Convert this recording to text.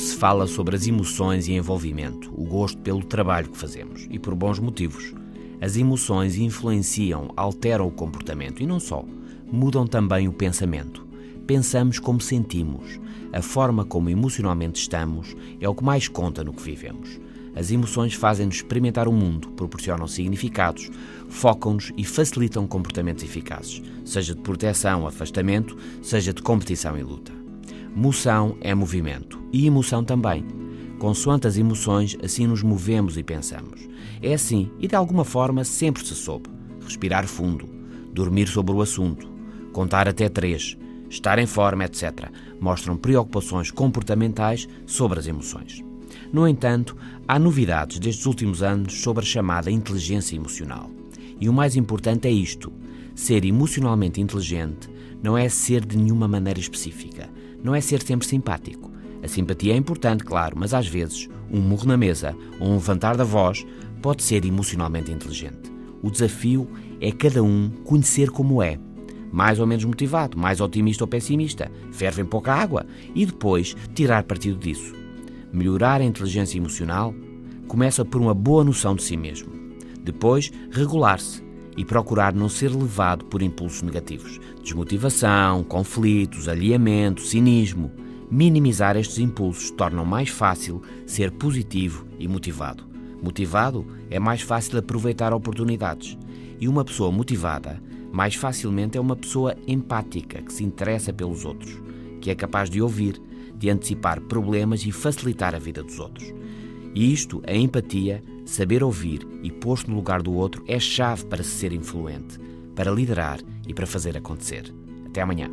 fala sobre as emoções e envolvimento, o gosto pelo trabalho que fazemos, e por bons motivos. As emoções influenciam, alteram o comportamento e não só, mudam também o pensamento. Pensamos como sentimos. A forma como emocionalmente estamos é o que mais conta no que vivemos. As emoções fazem-nos experimentar o mundo, proporcionam significados, focam-nos e facilitam comportamentos eficazes, seja de proteção, afastamento, seja de competição e luta. Moção é movimento e emoção também. Consoante as emoções, assim nos movemos e pensamos. É assim, e de alguma forma sempre se soube. Respirar fundo, dormir sobre o assunto, contar até três, estar em forma, etc., mostram preocupações comportamentais sobre as emoções. No entanto, há novidades destes últimos anos sobre a chamada inteligência emocional. E o mais importante é isto: ser emocionalmente inteligente não é ser de nenhuma maneira específica, não é ser sempre simpático. A simpatia é importante, claro, mas às vezes um murro na mesa ou um levantar da voz pode ser emocionalmente inteligente. O desafio é cada um conhecer como é. Mais ou menos motivado, mais otimista ou pessimista, ferve em pouca água e depois tirar partido disso. Melhorar a inteligência emocional começa por uma boa noção de si mesmo. Depois, regular-se e procurar não ser levado por impulsos negativos, desmotivação, conflitos, alinhamento, cinismo. Minimizar estes impulsos torna mais fácil ser positivo e motivado. Motivado é mais fácil aproveitar oportunidades. E uma pessoa motivada, mais facilmente, é uma pessoa empática, que se interessa pelos outros, que é capaz de ouvir, de antecipar problemas e facilitar a vida dos outros. E isto, a empatia, saber ouvir e posto no lugar do outro, é chave para ser influente, para liderar e para fazer acontecer. Até amanhã.